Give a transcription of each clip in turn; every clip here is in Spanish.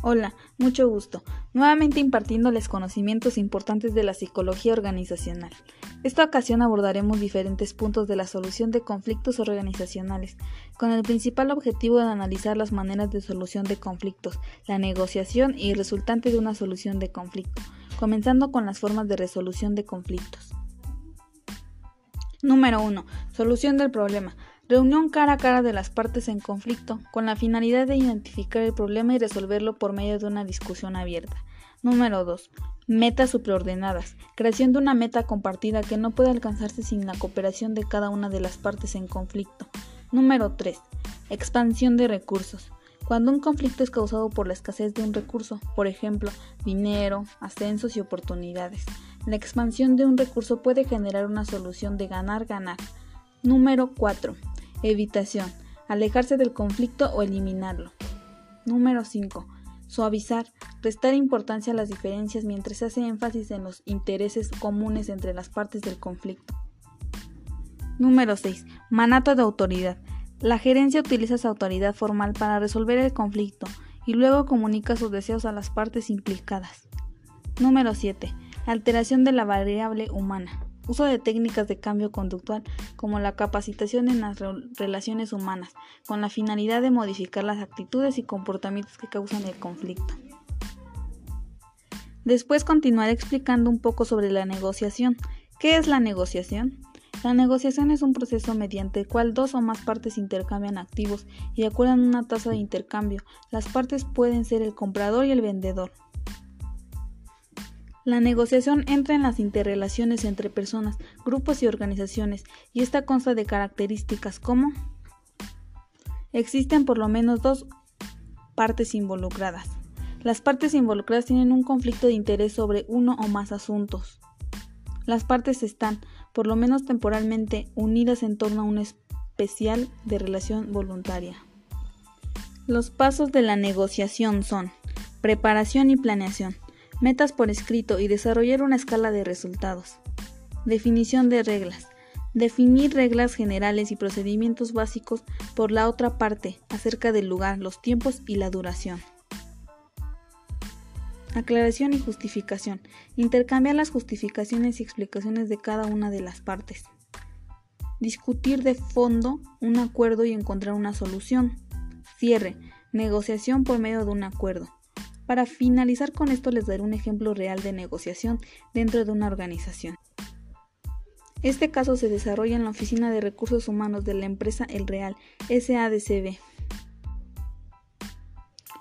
Hola, mucho gusto. Nuevamente impartiéndoles conocimientos importantes de la psicología organizacional. Esta ocasión abordaremos diferentes puntos de la solución de conflictos organizacionales, con el principal objetivo de analizar las maneras de solución de conflictos, la negociación y el resultante de una solución de conflicto, comenzando con las formas de resolución de conflictos. Número 1. Solución del problema. Reunión cara a cara de las partes en conflicto, con la finalidad de identificar el problema y resolverlo por medio de una discusión abierta. Número 2. Metas superordenadas. Creación de una meta compartida que no puede alcanzarse sin la cooperación de cada una de las partes en conflicto. Número 3. Expansión de recursos. Cuando un conflicto es causado por la escasez de un recurso, por ejemplo, dinero, ascensos y oportunidades, la expansión de un recurso puede generar una solución de ganar-ganar. Número 4. Evitación. Alejarse del conflicto o eliminarlo. Número 5. Suavizar. Restar importancia a las diferencias mientras se hace énfasis en los intereses comunes entre las partes del conflicto. Número 6. Manato de autoridad. La gerencia utiliza esa autoridad formal para resolver el conflicto y luego comunica sus deseos a las partes implicadas. Número 7. Alteración de la variable humana uso de técnicas de cambio conductual como la capacitación en las relaciones humanas, con la finalidad de modificar las actitudes y comportamientos que causan el conflicto. Después continuaré explicando un poco sobre la negociación. ¿Qué es la negociación? La negociación es un proceso mediante el cual dos o más partes intercambian activos y acuerdan una tasa de intercambio. Las partes pueden ser el comprador y el vendedor. La negociación entra en las interrelaciones entre personas, grupos y organizaciones, y esta consta de características como existen por lo menos dos partes involucradas. Las partes involucradas tienen un conflicto de interés sobre uno o más asuntos. Las partes están, por lo menos temporalmente, unidas en torno a un especial de relación voluntaria. Los pasos de la negociación son preparación y planeación metas por escrito y desarrollar una escala de resultados. Definición de reglas. Definir reglas generales y procedimientos básicos por la otra parte acerca del lugar, los tiempos y la duración. Aclaración y justificación. Intercambiar las justificaciones y explicaciones de cada una de las partes. Discutir de fondo un acuerdo y encontrar una solución. Cierre. Negociación por medio de un acuerdo. Para finalizar con esto les daré un ejemplo real de negociación dentro de una organización. Este caso se desarrolla en la Oficina de Recursos Humanos de la empresa El Real, SADCB.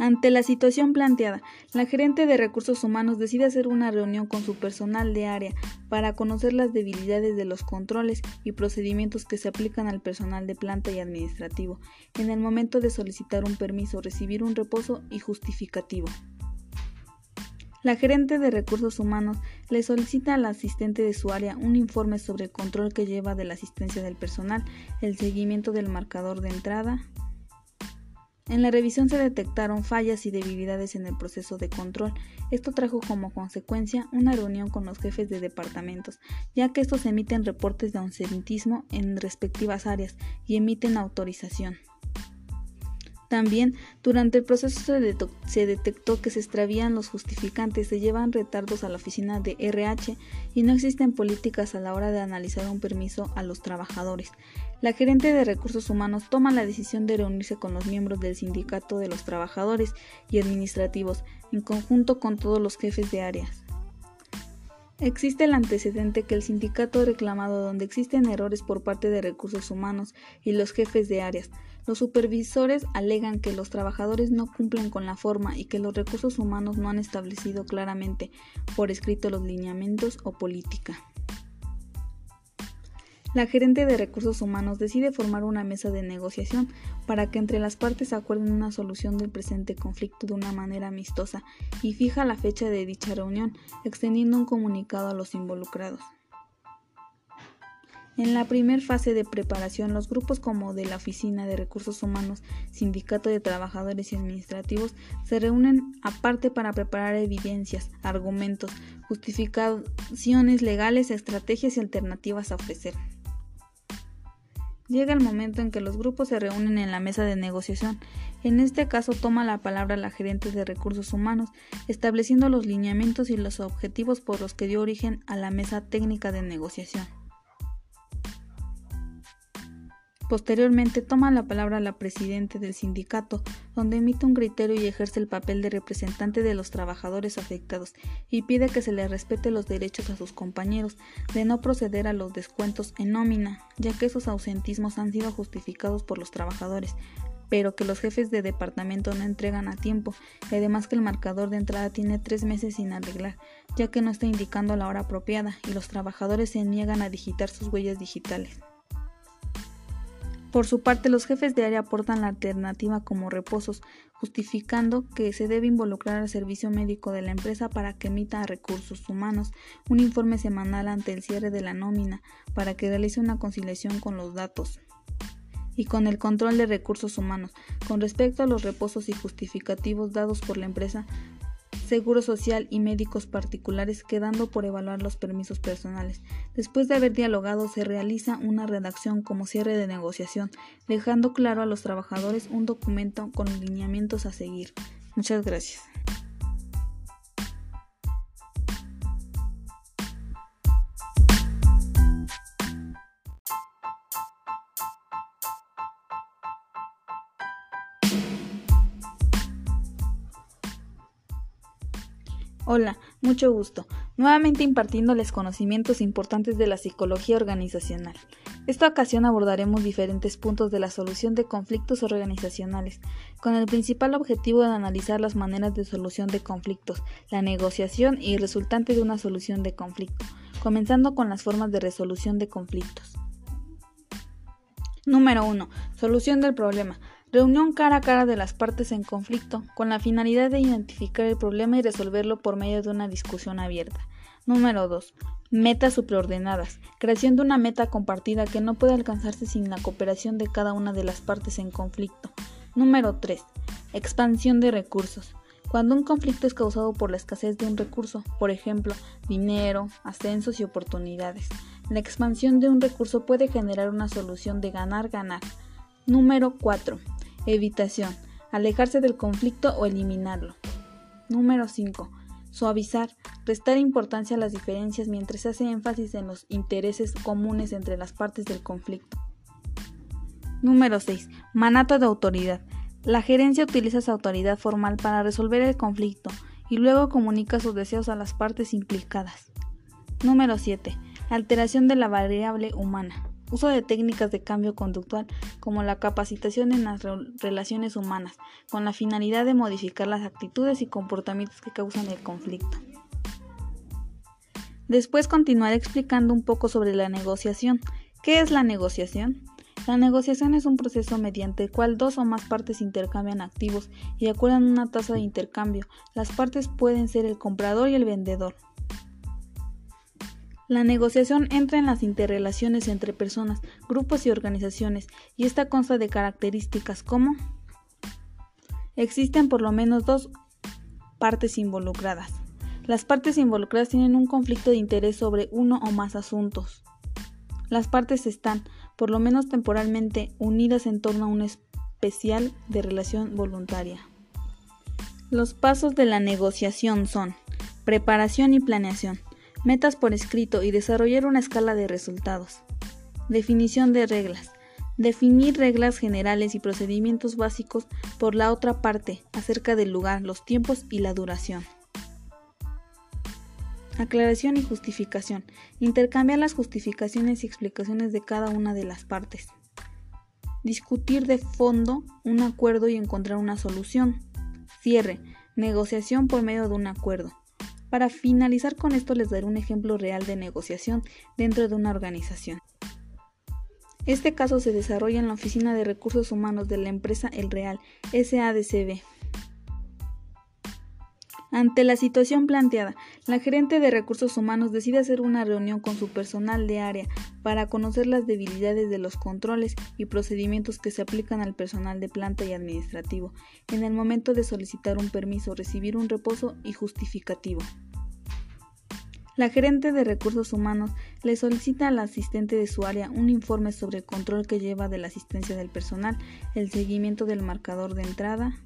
Ante la situación planteada, la gerente de recursos humanos decide hacer una reunión con su personal de área para conocer las debilidades de los controles y procedimientos que se aplican al personal de planta y administrativo en el momento de solicitar un permiso, recibir un reposo y justificativo. La gerente de recursos humanos le solicita al asistente de su área un informe sobre el control que lleva de la asistencia del personal, el seguimiento del marcador de entrada, en la revisión se detectaron fallas y debilidades en el proceso de control. Esto trajo como consecuencia una reunión con los jefes de departamentos, ya que estos emiten reportes de ausentismo en respectivas áreas y emiten autorización. También, durante el proceso se, detectó que se extravían los justificantes, se llevan retardos a la oficina de RH y no existen políticas a la hora de analizar un permiso a los trabajadores. La gerente de recursos humanos toma la decisión de reunirse con los miembros del sindicato de los trabajadores y administrativos, en conjunto con todos los jefes de áreas. Existe el antecedente que el sindicato ha reclamado donde existen errores por parte de recursos humanos y los jefes de áreas. Los supervisores alegan que los trabajadores no cumplen con la forma y que los recursos humanos no han establecido claramente por escrito los lineamientos o política. La gerente de recursos humanos decide formar una mesa de negociación para que entre las partes acuerden una solución del presente conflicto de una manera amistosa y fija la fecha de dicha reunión, extendiendo un comunicado a los involucrados. En la primera fase de preparación, los grupos como de la Oficina de Recursos Humanos, Sindicato de Trabajadores y Administrativos se reúnen aparte para preparar evidencias, argumentos, justificaciones legales, estrategias y alternativas a ofrecer. Llega el momento en que los grupos se reúnen en la mesa de negociación. En este caso toma la palabra la gerente de recursos humanos, estableciendo los lineamientos y los objetivos por los que dio origen a la mesa técnica de negociación. Posteriormente toma la palabra la presidenta del sindicato, donde emite un criterio y ejerce el papel de representante de los trabajadores afectados y pide que se les respete los derechos a sus compañeros de no proceder a los descuentos en nómina, ya que esos ausentismos han sido justificados por los trabajadores, pero que los jefes de departamento no entregan a tiempo y además que el marcador de entrada tiene tres meses sin arreglar, ya que no está indicando la hora apropiada y los trabajadores se niegan a digitar sus huellas digitales. Por su parte, los jefes de área aportan la alternativa como reposos, justificando que se debe involucrar al servicio médico de la empresa para que emita a recursos humanos un informe semanal ante el cierre de la nómina para que realice una conciliación con los datos y con el control de recursos humanos. Con respecto a los reposos y justificativos dados por la empresa, Seguro Social y médicos particulares, quedando por evaluar los permisos personales. Después de haber dialogado, se realiza una redacción como cierre de negociación, dejando claro a los trabajadores un documento con lineamientos a seguir. Muchas gracias. Hola, mucho gusto. Nuevamente impartiéndoles conocimientos importantes de la psicología organizacional. Esta ocasión abordaremos diferentes puntos de la solución de conflictos organizacionales, con el principal objetivo de analizar las maneras de solución de conflictos, la negociación y el resultante de una solución de conflicto, comenzando con las formas de resolución de conflictos. Número 1. Solución del problema. Reunión cara a cara de las partes en conflicto, con la finalidad de identificar el problema y resolverlo por medio de una discusión abierta. Número 2. Metas superordenadas. Creación de una meta compartida que no puede alcanzarse sin la cooperación de cada una de las partes en conflicto. Número 3. Expansión de recursos. Cuando un conflicto es causado por la escasez de un recurso, por ejemplo, dinero, ascensos y oportunidades, la expansión de un recurso puede generar una solución de ganar-ganar. Número 4. Evitación. Alejarse del conflicto o eliminarlo. Número 5. Suavizar. Restar importancia a las diferencias mientras se hace énfasis en los intereses comunes entre las partes del conflicto. Número 6. Manata de autoridad. La gerencia utiliza esa autoridad formal para resolver el conflicto y luego comunica sus deseos a las partes implicadas. Número 7. Alteración de la variable humana uso de técnicas de cambio conductual como la capacitación en las relaciones humanas, con la finalidad de modificar las actitudes y comportamientos que causan el conflicto. Después continuaré explicando un poco sobre la negociación. ¿Qué es la negociación? La negociación es un proceso mediante el cual dos o más partes intercambian activos y acuerdan una tasa de intercambio. Las partes pueden ser el comprador y el vendedor. La negociación entra en las interrelaciones entre personas, grupos y organizaciones, y esta consta de características como existen por lo menos dos partes involucradas. Las partes involucradas tienen un conflicto de interés sobre uno o más asuntos. Las partes están, por lo menos temporalmente, unidas en torno a un especial de relación voluntaria. Los pasos de la negociación son preparación y planeación metas por escrito y desarrollar una escala de resultados. Definición de reglas. Definir reglas generales y procedimientos básicos por la otra parte acerca del lugar, los tiempos y la duración. Aclaración y justificación. Intercambiar las justificaciones y explicaciones de cada una de las partes. Discutir de fondo un acuerdo y encontrar una solución. Cierre. Negociación por medio de un acuerdo. Para finalizar con esto les daré un ejemplo real de negociación dentro de una organización. Este caso se desarrolla en la Oficina de Recursos Humanos de la empresa El Real, SADCB. Ante la situación planteada, la gerente de recursos humanos decide hacer una reunión con su personal de área para conocer las debilidades de los controles y procedimientos que se aplican al personal de planta y administrativo en el momento de solicitar un permiso, recibir un reposo y justificativo. La gerente de recursos humanos le solicita al asistente de su área un informe sobre el control que lleva de la asistencia del personal, el seguimiento del marcador de entrada.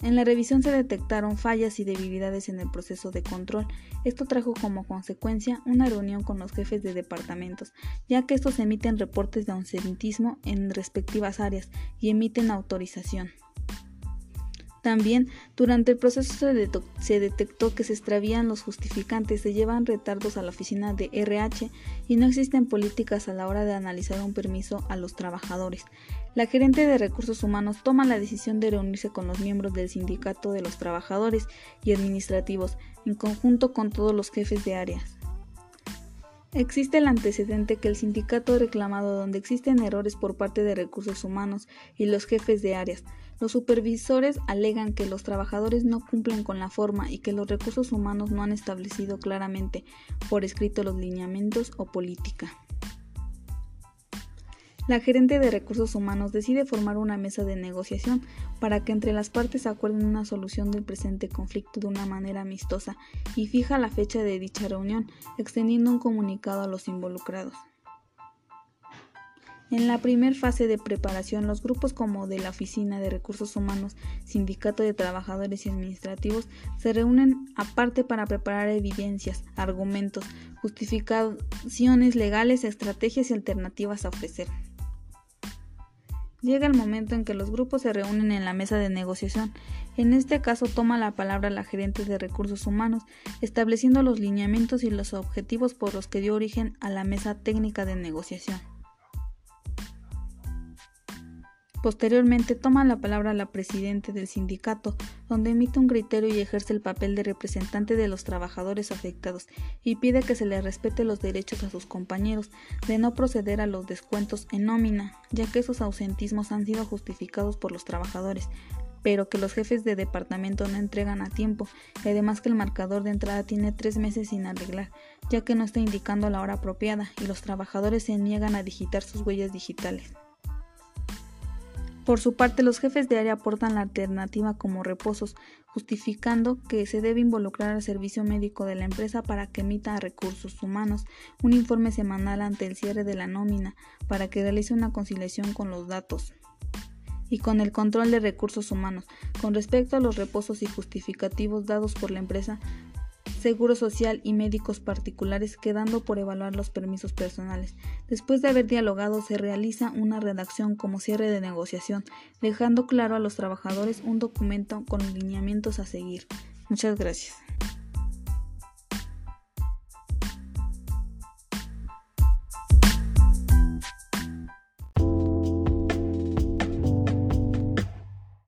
En la revisión se detectaron fallas y debilidades en el proceso de control. Esto trajo como consecuencia una reunión con los jefes de departamentos, ya que estos emiten reportes de ausentismo en respectivas áreas y emiten autorización. También, durante el proceso se, detectó que se extravían los justificantes, se llevan retardos a la oficina de RH y no existen políticas a la hora de analizar un permiso a los trabajadores. La gerente de recursos humanos toma la decisión de reunirse con los miembros del sindicato de los trabajadores y administrativos, en conjunto con todos los jefes de áreas. Existe el antecedente que el sindicato ha reclamado donde existen errores por parte de recursos humanos y los jefes de áreas. Los supervisores alegan que los trabajadores no cumplen con la forma y que los recursos humanos no han establecido claramente por escrito los lineamientos o política. La gerente de recursos humanos decide formar una mesa de negociación para que entre las partes acuerden una solución del presente conflicto de una manera amistosa y fija la fecha de dicha reunión, extendiendo un comunicado a los involucrados. En la primera fase de preparación, los grupos como de la Oficina de Recursos Humanos, Sindicato de Trabajadores y Administrativos se reúnen aparte para preparar evidencias, argumentos, justificaciones legales, estrategias y alternativas a ofrecer. Llega el momento en que los grupos se reúnen en la mesa de negociación. En este caso toma la palabra la gerente de recursos humanos, estableciendo los lineamientos y los objetivos por los que dio origen a la mesa técnica de negociación. Posteriormente toma la palabra la presidenta del sindicato, donde emite un criterio y ejerce el papel de representante de los trabajadores afectados y pide que se les respete los derechos a sus compañeros de no proceder a los descuentos en nómina, ya que esos ausentismos han sido justificados por los trabajadores, pero que los jefes de departamento no entregan a tiempo, y además que el marcador de entrada tiene tres meses sin arreglar, ya que no está indicando la hora apropiada y los trabajadores se niegan a digitar sus huellas digitales. Por su parte, los jefes de área aportan la alternativa como reposos, justificando que se debe involucrar al servicio médico de la empresa para que emita a recursos humanos un informe semanal ante el cierre de la nómina para que realice una conciliación con los datos y con el control de recursos humanos. Con respecto a los reposos y justificativos dados por la empresa, Seguro Social y médicos particulares, quedando por evaluar los permisos personales. Después de haber dialogado, se realiza una redacción como cierre de negociación, dejando claro a los trabajadores un documento con lineamientos a seguir. Muchas gracias.